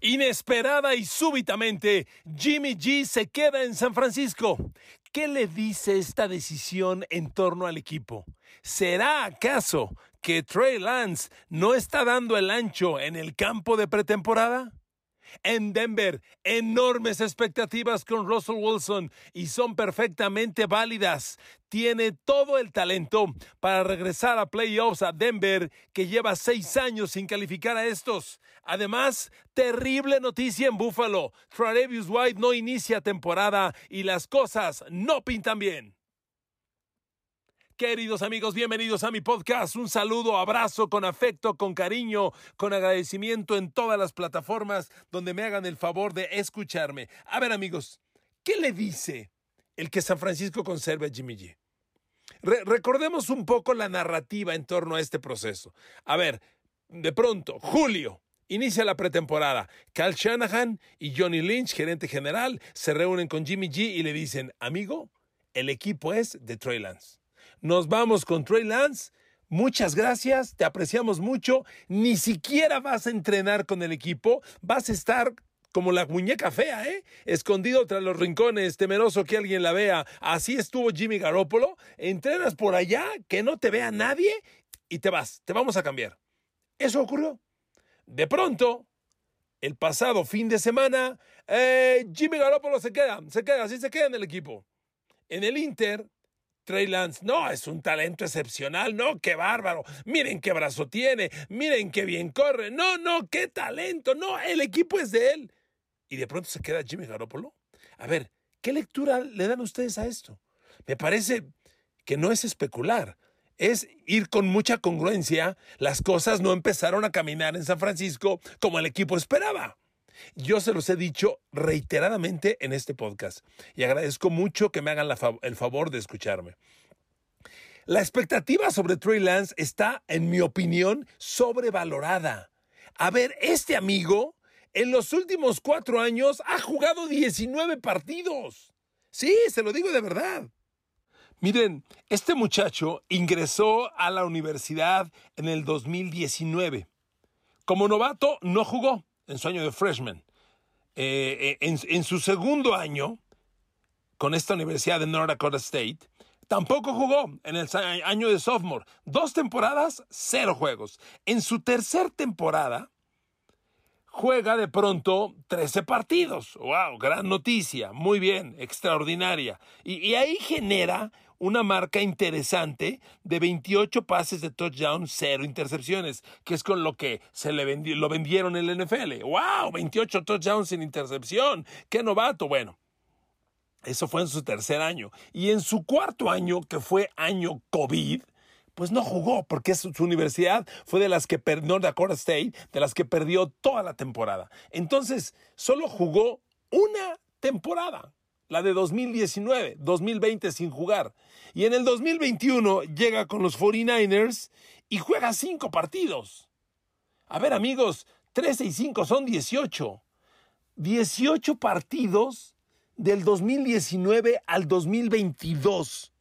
Inesperada y súbitamente, Jimmy G se queda en San Francisco. ¿Qué le dice esta decisión en torno al equipo? ¿Será acaso que Trey Lance no está dando el ancho en el campo de pretemporada? En Denver, enormes expectativas con Russell Wilson y son perfectamente válidas. Tiene todo el talento para regresar a playoffs a Denver, que lleva seis años sin calificar a estos. Además, terrible noticia en Buffalo. Travis White no inicia temporada y las cosas no pintan bien. Queridos amigos, bienvenidos a mi podcast. Un saludo, abrazo con afecto, con cariño, con agradecimiento en todas las plataformas donde me hagan el favor de escucharme. A ver amigos, ¿qué le dice el que San Francisco conserve a Jimmy G? recordemos un poco la narrativa en torno a este proceso. A ver, de pronto, julio, Inicia la pretemporada. Cal Shanahan y Johnny Lynch, gerente general, se reúnen con Jimmy G y le dicen, amigo, el equipo es de Trey Lance. Nos vamos con Trey Lance. Muchas gracias, te apreciamos mucho. Ni siquiera vas a entrenar con el equipo, vas a estar como la muñeca fea, ¿eh? Escondido tras los rincones, temeroso que alguien la vea. Así estuvo Jimmy Garoppolo. Entrenas por allá, que no te vea nadie y te vas, te vamos a cambiar. Eso ocurrió. De pronto, el pasado fin de semana, eh, Jimmy Garoppolo se queda, se queda, así se queda en el equipo. En el Inter, Trey Lance, no, es un talento excepcional, no, qué bárbaro, miren qué brazo tiene, miren qué bien corre, no, no, qué talento, no, el equipo es de él. Y de pronto se queda Jimmy Garoppolo. A ver, ¿qué lectura le dan ustedes a esto? Me parece que no es especular, es ir con mucha congruencia. Las cosas no empezaron a caminar en San Francisco como el equipo esperaba. Yo se los he dicho reiteradamente en este podcast y agradezco mucho que me hagan el favor de escucharme. La expectativa sobre Trey Lance está, en mi opinión, sobrevalorada. A ver, este amigo en los últimos cuatro años ha jugado 19 partidos. Sí, se lo digo de verdad. Miren, este muchacho ingresó a la universidad en el 2019. Como novato no jugó, en su año de freshman. Eh, eh, en, su segundo año, con esta universidad de North Dakota State, tampoco jugó en el año de sophomore. Dos temporadas, cero juegos. En su tercer temporada, juega de pronto 13 partidos. ¡Wow! Gran noticia. Muy bien, extraordinaria. y ahí genera una marca interesante de 28 pases de touchdown, cero intercepciones, que es con lo que se le lo vendieron en el NFL. ¡Wow! 28 touchdowns sin intercepción. ¡Qué novato! Bueno. Eso fue en su tercer año. Y en su cuarto año, que fue año COVID, pues no jugó porque su, universidad fue de las que perdió, North Dakota State, de las que perdió toda la temporada. Entonces, solo jugó una temporada la de 2019, 2020 sin jugar. Y en el 2021 llega con los 49ers y juega cinco partidos. A ver amigos, 13 y 5 son 18. 18 partidos del 2019 al 2022.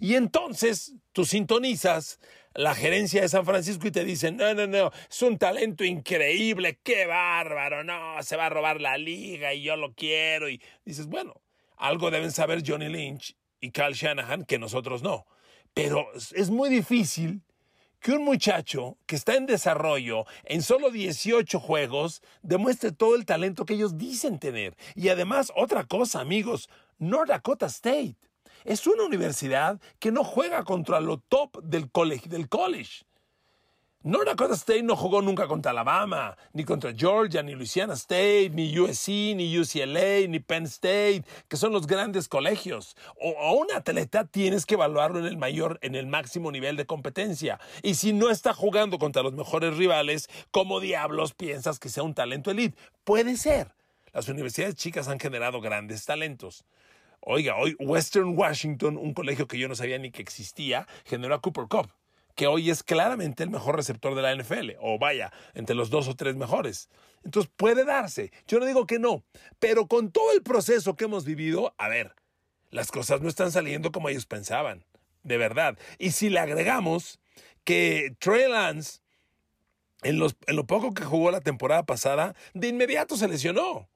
Y entonces tú sintonizas la gerencia de San Francisco y te dicen, no, no, no, es un talento increíble, qué bárbaro, no, se va a robar la liga y yo lo quiero. Y dices, bueno, algo deben saber Johnny Lynch y Carl Shanahan que nosotros no. Pero es muy difícil que un muchacho que está en desarrollo en solo 18 juegos demuestre todo el talento que ellos dicen tener. Y además, otra cosa, amigos, North Dakota State es una universidad que no juega contra lo top del college. Del college. North Dakota State no jugó nunca contra Alabama, ni contra Georgia, ni Louisiana State, ni USC, ni UCLA, ni Penn State, que son los grandes colegios. O a un atleta tienes que evaluarlo en el mayor, en el máximo nivel de competencia. Y si no está jugando contra los mejores rivales, ¿cómo diablos piensas que sea un talento elite? Puede ser. Las universidades chicas han generado grandes talentos. Oiga, hoy Western Washington, un colegio que yo no sabía ni que existía, generó a Cooper Cup que hoy es claramente el mejor receptor de la NFL, o vaya, entre los dos o tres mejores. Entonces puede darse, yo no digo que no, pero con todo el proceso que hemos vivido, a ver, las cosas no están saliendo como ellos pensaban, de verdad. Y si le agregamos que Trey Lance en, los, en lo poco que jugó la temporada pasada, de inmediato se lesionó.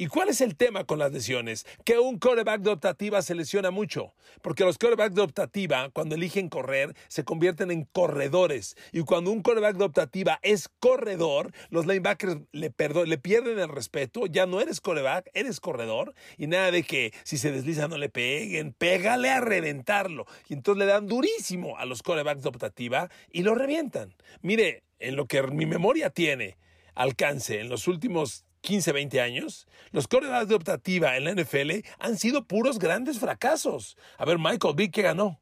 ¿Y cuál es el tema con las lesiones? Que un coreback de optativa se lesiona mucho, porque los corebacks de optativa, cuando eligen correr, se convierten en corredores. Y cuando un coreback de optativa es corredor, los linebackers le, le pierden el respeto, ya no eres coreback, eres corredor, y nada de que si se desliza no le peguen, pégale a reventarlo. Y entonces le dan durísimo a los corebacks de optativa y lo revientan. Mire, en lo que mi memoria tiene alcance en los últimos 15, 20 años, los corebacks de optativa en la NFL han sido puros grandes fracasos. A ver, Michael Vick, ¿qué ganó?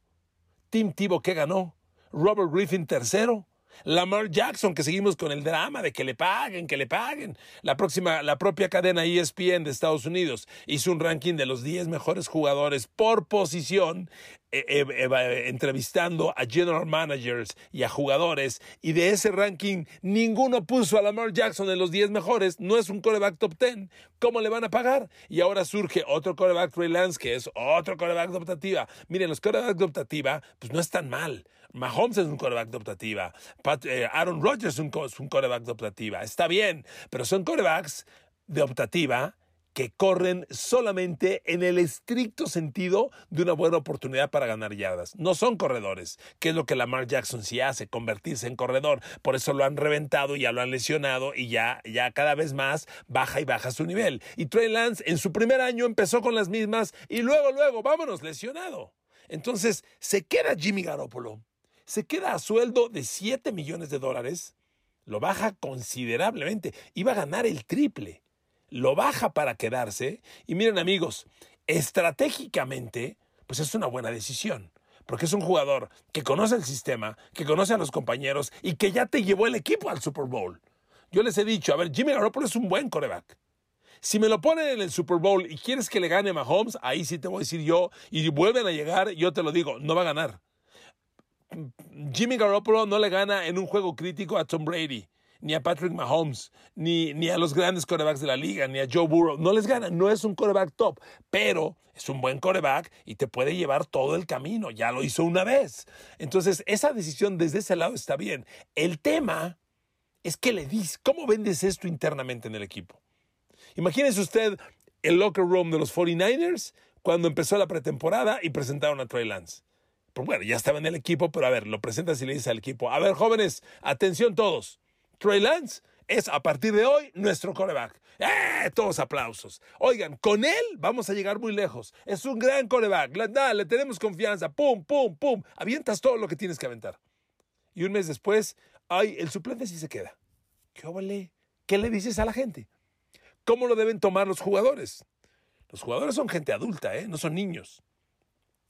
Tim Tebow, ¿qué ganó? Robert Griffin, tercero. Lamar Jackson, que seguimos con el drama de que le paguen, que le paguen. La próxima, la propia cadena ESPN de Estados Unidos hizo un ranking de los 10 mejores jugadores por posición, eh, eh, entrevistando a general managers y a jugadores, y de ese ranking ninguno puso a Lamar Jackson en los 10 mejores. No es un coreback top 10. ¿Cómo le van a pagar? Y ahora surge otro coreback Trey Lance, que es otro coreback de optativa. Miren, los corebacks de optativa, pues no están mal. Mahomes es un coreback de optativa. Eh, Aaron Rodgers es un, es coreback de optativa. Está bien, pero son corebacks de optativa que corren solamente en el estricto sentido de una buena oportunidad para ganar yardas. No son corredores, que es lo que Lamar Jackson sí hace, convertirse en corredor. Por eso lo han reventado, ya lo han lesionado y ya, ya cada vez más baja y baja su nivel. Y Trey Lance en su primer año empezó con las mismas y luego, luego, vámonos, lesionado. Entonces se queda Jimmy Garoppolo se queda a sueldo de 7 millones de dólares, lo baja considerablemente, iba a ganar el triple, lo baja para quedarse y miren amigos, estratégicamente, pues es una buena decisión. Porque es un jugador que conoce el sistema, que conoce a los compañeros y que ya te llevó el equipo al Super Bowl. Yo les he dicho, a ver, Jimmy Garoppolo es un buen coreback. Si me lo ponen en el Super Bowl y quieres que le gane Mahomes, ahí sí te voy a decir yo, y vuelven a llegar, yo te lo digo, no va a ganar. Jimmy Garoppolo no le gana en un juego crítico a Tom Brady, ni a Patrick Mahomes, ni, ni a los grandes corebacks de la liga, ni a Joe Burrow. No les gana, no es un coreback top, pero es un buen coreback y te puede llevar todo el camino. Ya lo hizo una vez. Entonces, esa decisión desde ese lado está bien. El tema es que le dices, ¿cómo vendes esto internamente en el equipo? Imagínese usted el locker room de los 49ers cuando empezó la pretemporada y presentaron a Trey Lance. Pues bueno, ya estaba en el equipo, pero a ver, lo presentas y le dices al equipo, a ver, jóvenes, atención todos. Trey Lance es a partir de hoy nuestro coreback. ¡Eh! Todos aplausos. Oigan, con él vamos a llegar muy lejos. Es un gran coreback. Le tenemos confianza. Pum, pum, pum. Avientas todo lo que tienes que aventar. Y un mes después, ay, el suplente sí se queda. ¿Qué? ¿Qué le dices a la gente? ¿Cómo lo deben tomar los jugadores? Los jugadores son gente adulta, ¿eh? No son niños.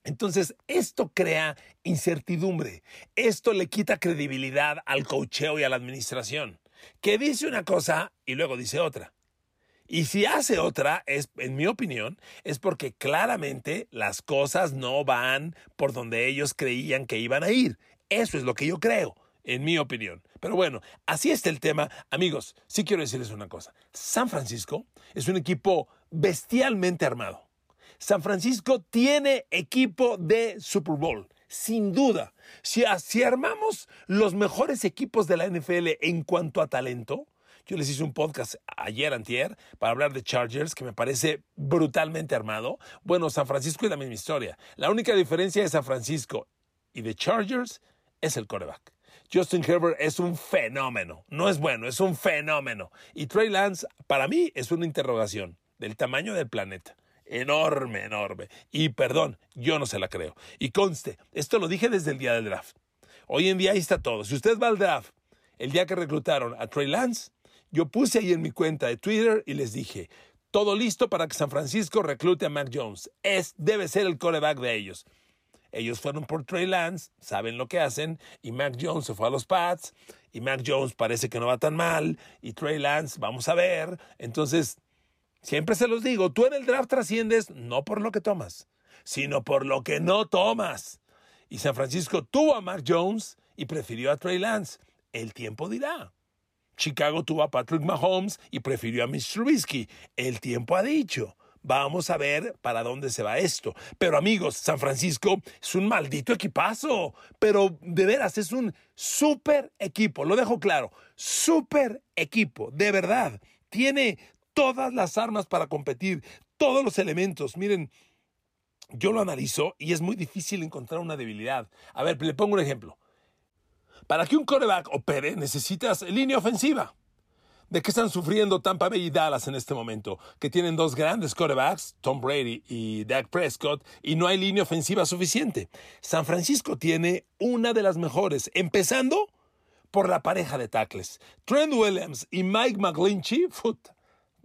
Entonces, esto crea incertidumbre, esto le quita credibilidad al cocheo y a la administración, que dice una cosa y luego dice otra. Y si hace otra, es, en mi opinión, es porque claramente las cosas no van por donde ellos creían que iban a ir. Eso es lo que yo creo, en mi opinión. Pero bueno, así está el tema. Amigos, sí quiero decirles una cosa. San Francisco es un equipo bestialmente armado. San Francisco tiene equipo de Super Bowl, sin duda. Si, armamos los mejores equipos de la NFL en cuanto a talento, yo les hice un podcast ayer, antier, para hablar de Chargers, que me parece brutalmente armado. Bueno, San Francisco es la misma historia. La única diferencia de San Francisco y de Chargers es el coreback. Justin Herbert es un fenómeno. No es bueno, es un fenómeno. Y Trey Lance, para mí, es una interrogación del tamaño del planeta enorme, enorme. Y perdón, yo no se la creo. Y conste, esto lo dije desde el día del draft. Hoy en día ahí está todo. Si usted va al draft, el día que reclutaron a Trey Lance, yo puse ahí en mi cuenta de Twitter y les dije, todo listo para que San Francisco reclute a Mac Jones. Es, debe ser el coreback de ellos. Ellos fueron por Trey Lance, saben lo que hacen, y Mac Jones se fue a los Pats, y Mac Jones parece que no va tan mal, y Trey Lance, vamos a ver. Entonces, Siempre se los digo, tú en el draft trasciendes no por lo que tomas, sino por lo que no tomas. Y San Francisco tuvo a Mark Jones y prefirió a Trey Lance. El tiempo dirá. Chicago tuvo a Patrick Mahomes y prefirió a Mitch Trubisky. El tiempo ha dicho. Vamos a ver para dónde se va esto. Pero amigos, San Francisco es un maldito equipazo. Pero de veras, es un súper equipo. Lo dejo claro. Súper equipo. De verdad. Tiene todas las armas para competir. Todos los elementos. Miren, yo lo analizo y es muy difícil encontrar una debilidad. A ver, le pongo un ejemplo. Para que un coreback opere, necesitas línea ofensiva. ¿De qué están sufriendo Tampa Bay y Dallas en este momento? Que tienen dos grandes quarterbacks, Tom Brady y Dak Prescott, y no hay línea ofensiva suficiente. San Francisco tiene una de las mejores, empezando por la pareja de tackles. Trent Williams y Mike McGlinchey,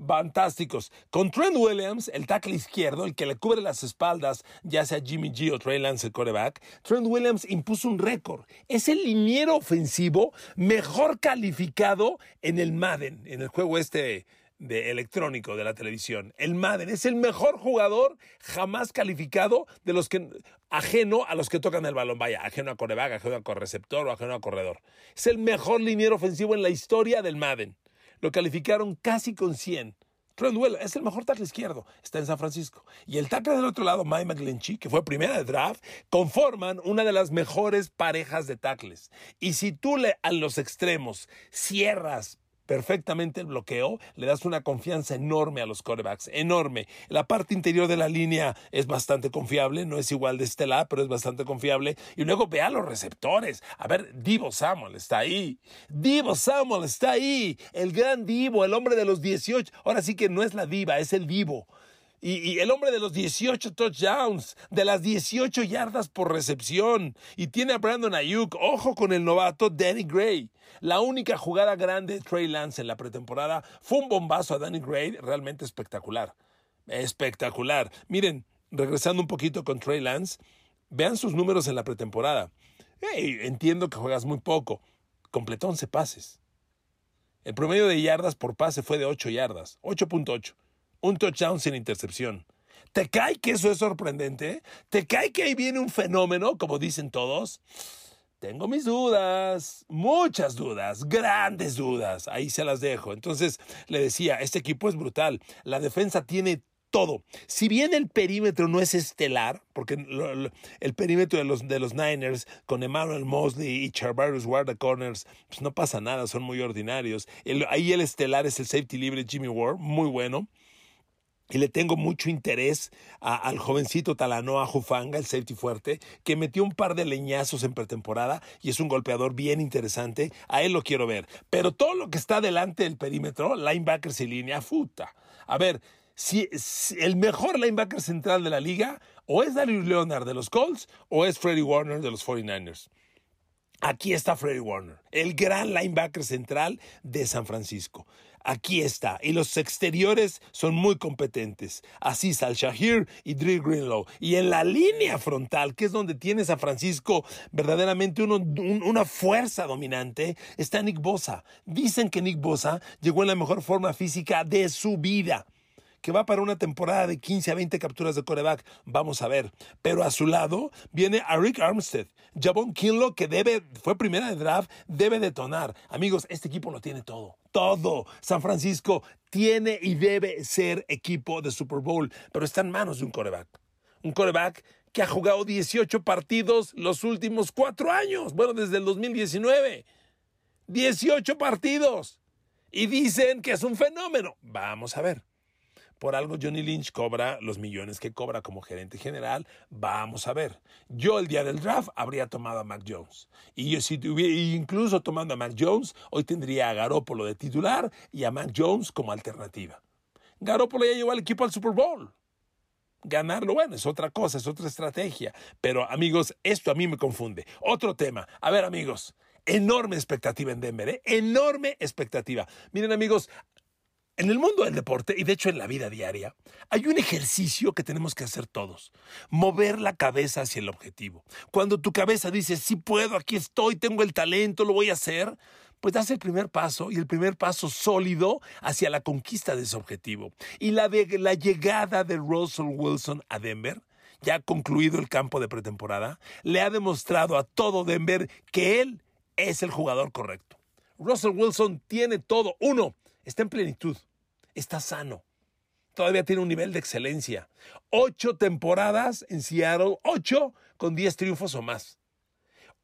fantásticos. Con Trent Williams, el tackle izquierdo, el que le cubre las espaldas, ya sea Jimmy G o Trey Lance, el quarterback, Trent Williams impuso un récord. Es el liniero ofensivo mejor calificado en el Madden, en el juego este de electrónico de la televisión. El Madden es el mejor jugador jamás calificado de los que ajeno a los que tocan el balón, vaya, ajeno a coreback, ajeno a correceptor o ajeno a corredor. Es el mejor liniero ofensivo en la historia del Madden lo calificaron casi con 100. Trent Williams es el mejor tackle izquierdo, está en San Francisco. Y el tackle del otro lado, Mike McGlinchey, que fue primera de draft, conforman una de las mejores parejas de tackles. Y si tú le, a los extremos cierras perfectamente el bloqueo, le das una confianza enorme a los corebacks, enorme. La parte interior de la línea es bastante confiable, no es igual de estelar, pero es bastante confiable. Y luego ve a los receptores. A ver, Divo Samuel está ahí. Divo Samuel está ahí. El gran Divo, el hombre de los 18. Ahora sí que no es la diva, es el Divo. Y, el hombre de los 18 touchdowns, de las 18 yardas por recepción. Y tiene a Brandon Ayuk, ojo con el novato Danny Gray. La única jugada grande de Trey Lance en la pretemporada fue un bombazo a Danny Gray, realmente espectacular. Espectacular. Miren, regresando un poquito con Trey Lance, vean sus números en la pretemporada. entiendo que juegas muy poco. Completó 11 pases. El promedio de yardas por pase fue de 8 yardas, 8.8 un touchdown sin intercepción. ¿Te cae que eso es sorprendente? ¿Te cae que ahí viene un fenómeno, como dicen todos? Tengo mis dudas, muchas dudas, grandes dudas. Ahí se las dejo. Entonces le decía, este equipo es brutal. La defensa tiene todo. Si bien el perímetro no es estelar, porque el perímetro de los, de los Niners con Emmanuel Mosley y Charvarius Ward corners, pues no pasa nada, son muy ordinarios. ahí el estelar es el safety libre Jimmy Ward, muy bueno y le tengo mucho interés al jovencito Talanoa Jufanga, el safety fuerte, que metió un par de leñazos en pretemporada y es un golpeador bien interesante. A él lo quiero ver. Pero todo lo que está delante del perímetro, linebackers y línea, puta. A ver, si, el mejor linebacker central de la liga o es Darius Leonard de los Colts o es Freddie Warner de los 49ers. Aquí está Freddie Warner, el gran linebacker central de San Francisco. Aquí está. Y los exteriores son muy competentes. Así Al Shahir y Drew Greenlow. Y en la línea frontal, que es donde tienes a Francisco verdaderamente una fuerza dominante, está Nick Bosa. Dicen que Nick Bosa llegó en la mejor forma física de su vida que va para una temporada de 15 a 20 capturas de coreback. Vamos a ver. Pero a su lado viene a Rick Armstead, Jabón Kinlo, que debe, fue primera de draft, debe detonar. Amigos, este equipo lo tiene todo. Todo. San Francisco tiene y debe ser equipo de Super Bowl, pero está en manos de un coreback. Un coreback que ha jugado 18 partidos los últimos cuatro años. Bueno, desde el 2019. 18 partidos. Y dicen que es un fenómeno. Vamos a ver. Por algo Johnny Lynch cobra los millones que cobra como gerente general. Vamos a ver. Yo el día del draft habría tomado a Mac Jones. Y yo si tuviera, incluso tomando a Mac Jones, hoy tendría a Garópolo de titular y a Mac Jones como alternativa. Garópolo ya llevó al equipo al Super Bowl. Ganarlo, bueno, es otra cosa, es otra estrategia. Pero amigos, esto a mí me confunde. Otro tema. A ver amigos, enorme expectativa en Denver, ¿eh? enorme expectativa. Miren amigos, en el mundo del deporte y de hecho en la vida diaria, hay un ejercicio que tenemos que hacer todos, mover la cabeza hacia el objetivo. Cuando tu cabeza dice, sí puedo, aquí estoy, tengo el talento, lo voy a hacer, pues das el primer paso y el primer paso sólido hacia la conquista de ese objetivo. Y la, la llegada de Russell Wilson a Denver, ya concluido el campo de pretemporada, le ha demostrado a todo Denver que él es el jugador correcto. Russell Wilson tiene todo. Uno, está en plenitud, está sano, todavía tiene un nivel de excelencia. Ocho temporadas en Seattle, ocho con diez triunfos o más.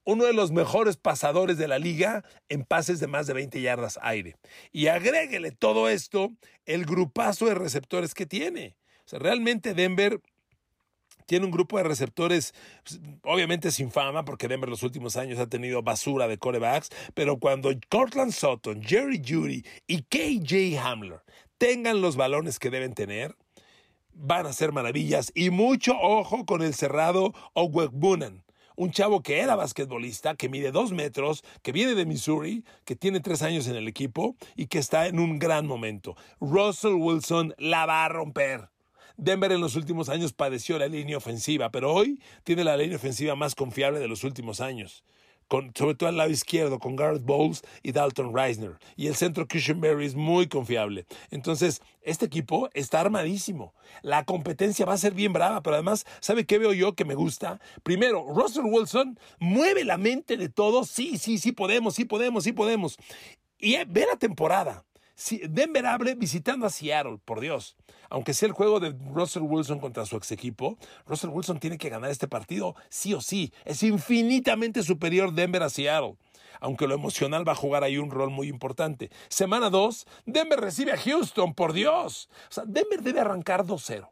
Uno de los mejores pasadores de la liga en pases de más de 20 yardas aire. Y agréguele todo esto el grupazo de receptores que tiene. O sea, realmente Denver tiene un grupo de receptores, pues, obviamente sin fama, porque Denver los últimos años ha tenido basura de corebacks, pero cuando Cortland Sutton, Jerry Judy y KJ Hamler tengan los balones que deben tener, van a ser maravillas. Y mucho ojo con el cerrado Bunan, un chavo que era basquetbolista, que mide dos metros, que viene de Missouri, que tiene tres años en el equipo y que está en un gran momento. Russell Wilson la va a romper. Denver en los últimos años padeció la línea ofensiva, pero hoy tiene la línea ofensiva más confiable de los últimos años. Sobre todo al lado izquierdo, con Garrett Bowles y Dalton Reisner. Y el centro Berry es muy confiable. Entonces, este equipo está armadísimo. La competencia va a ser bien brava, pero además, ¿sabe qué veo yo que me gusta? Primero, Russell Wilson mueve la mente de todos. Sí, sí, sí podemos, sí podemos, sí podemos. Y eh, ve la temporada. Denver abre visitando a Seattle, por Dios. Aunque sea el juego de Russell Wilson contra su ex equipo, Russell Wilson tiene que ganar este partido sí o sí. Es infinitamente superior Denver a Seattle. Aunque lo emocional va a jugar ahí un rol muy importante. Semana 2, Denver recibe a Houston, por Dios. O sea, Denver debe arrancar 2-0.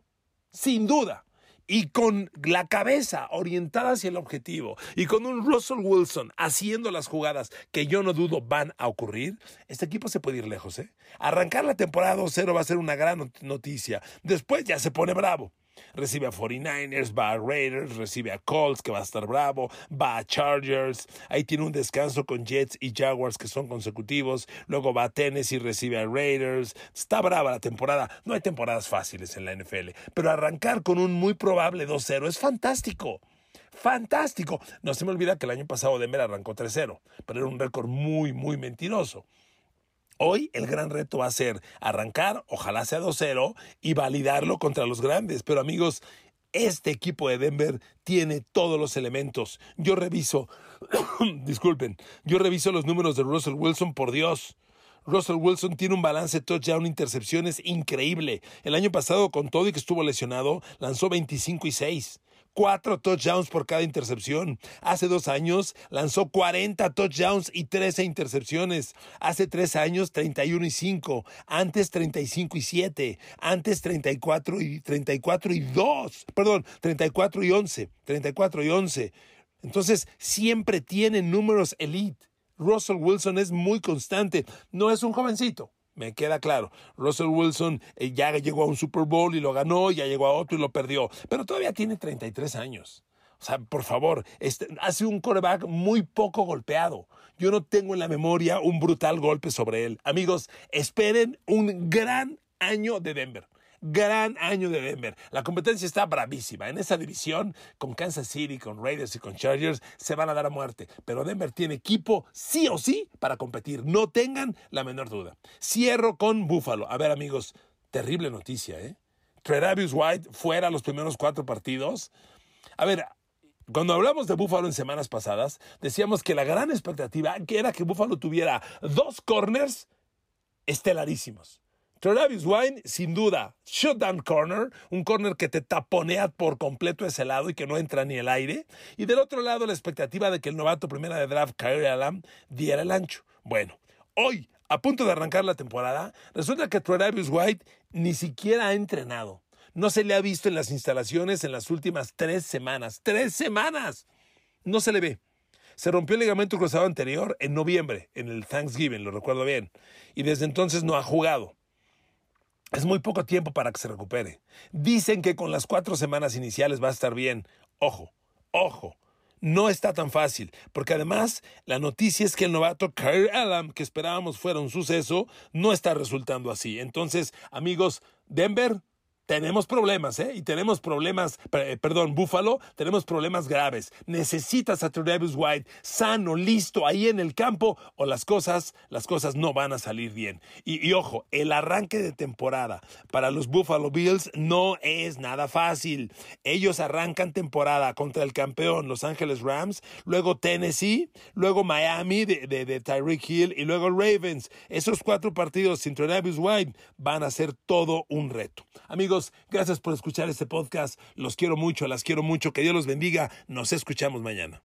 Sin duda y con la cabeza orientada hacia el objetivo y con un Russell Wilson haciendo las jugadas que yo no dudo van a ocurrir, este equipo se puede ir lejos. ¿eh? Arrancar la temporada 2-0 va a ser una gran noticia. Después ya se pone bravo recibe a 49ers, va a Raiders, recibe a Colts, que va a estar bravo, va a Chargers, ahí tiene un descanso con Jets y Jaguars que son consecutivos, luego va a Tennessee, recibe a Raiders, está brava la temporada, no hay temporadas fáciles en la NFL, pero arrancar con un muy probable 2-0 es fantástico. Fantástico. No se me olvida que el año pasado Denver arrancó 3-0, pero era un récord muy, muy mentiroso. Hoy el gran reto va a ser arrancar, ojalá sea 2-0, y validarlo contra los grandes. Pero amigos, este equipo de Denver tiene todos los elementos. Yo reviso, disculpen, yo reviso los números de Russell Wilson, por Dios. Russell Wilson tiene un balance touchdown intercepciones increíble. El año pasado, con todo y que estuvo lesionado, lanzó 25 y 6 cuatro touchdowns por cada intercepción. Hace dos años lanzó 40 touchdowns y 13 intercepciones. Hace tres años 31 y 5. Antes 35 y 7. Antes 34 y 34 y 2. Perdón, 34 y 11. 34 y 11. Entonces siempre tiene números elite. Russell Wilson es muy constante. No es un jovencito me queda claro. Russell Wilson eh, ya llegó a un Super Bowl y lo ganó, ya llegó a otro y lo perdió, pero todavía tiene 33 años. O sea, por favor, este, hace un coreback muy poco golpeado. Yo no tengo en la memoria un brutal golpe sobre él. Amigos, esperen un gran año de Denver. Gran año de Denver. La competencia está bravísima. En esa división, con Kansas City, con Raiders y con Chargers, se van a dar a muerte. Pero Denver tiene equipo sí o sí para competir. No tengan la menor duda. Cierro con Buffalo. A ver, amigos, terrible noticia, ¿eh? Tredavious White fuera los primeros cuatro partidos. A ver, cuando hablamos de Buffalo en semanas pasadas, decíamos que la gran expectativa era que Buffalo tuviera dos corners estelarísimos. Travis Wine, sin duda, shutdown corner, un corner que te taponea por completo ese lado y que no entra ni el aire. Y del otro lado, la expectativa de que el novato primera de draft, Kyrie Alam, diera el ancho. Bueno, hoy, a punto de arrancar la temporada, resulta que Travis White ni siquiera ha entrenado. No se le ha visto en las instalaciones en las últimas tres semanas. ¡Tres semanas! No se le ve. Se rompió el ligamento cruzado anterior en noviembre, en el Thanksgiving, lo recuerdo bien. Y desde entonces no ha jugado. Es muy poco tiempo para que se recupere. Dicen que con las cuatro semanas iniciales va a estar bien. Ojo, ojo. No está tan fácil, porque además la noticia es que el novato Kyle Allen, que esperábamos fuera un suceso, no está resultando así. Entonces, amigos, Denver, tenemos problemas, ¿eh? Y tenemos problemas, eh, perdón, Buffalo, tenemos problemas graves. Necesitas a Travis White sano, listo, ahí en el campo, o las cosas, las cosas no van a salir bien. Y, ojo, el arranque de temporada para los Buffalo Bills no es nada fácil. Ellos arrancan temporada contra el campeón Los Ángeles Rams, luego Tennessee, luego Miami de, de, Tyreek Hill y luego Ravens. Esos cuatro partidos sin Travis White van a ser todo un reto. Gracias por escuchar este podcast. Los quiero mucho, las quiero mucho. Que Dios los bendiga. Nos escuchamos mañana.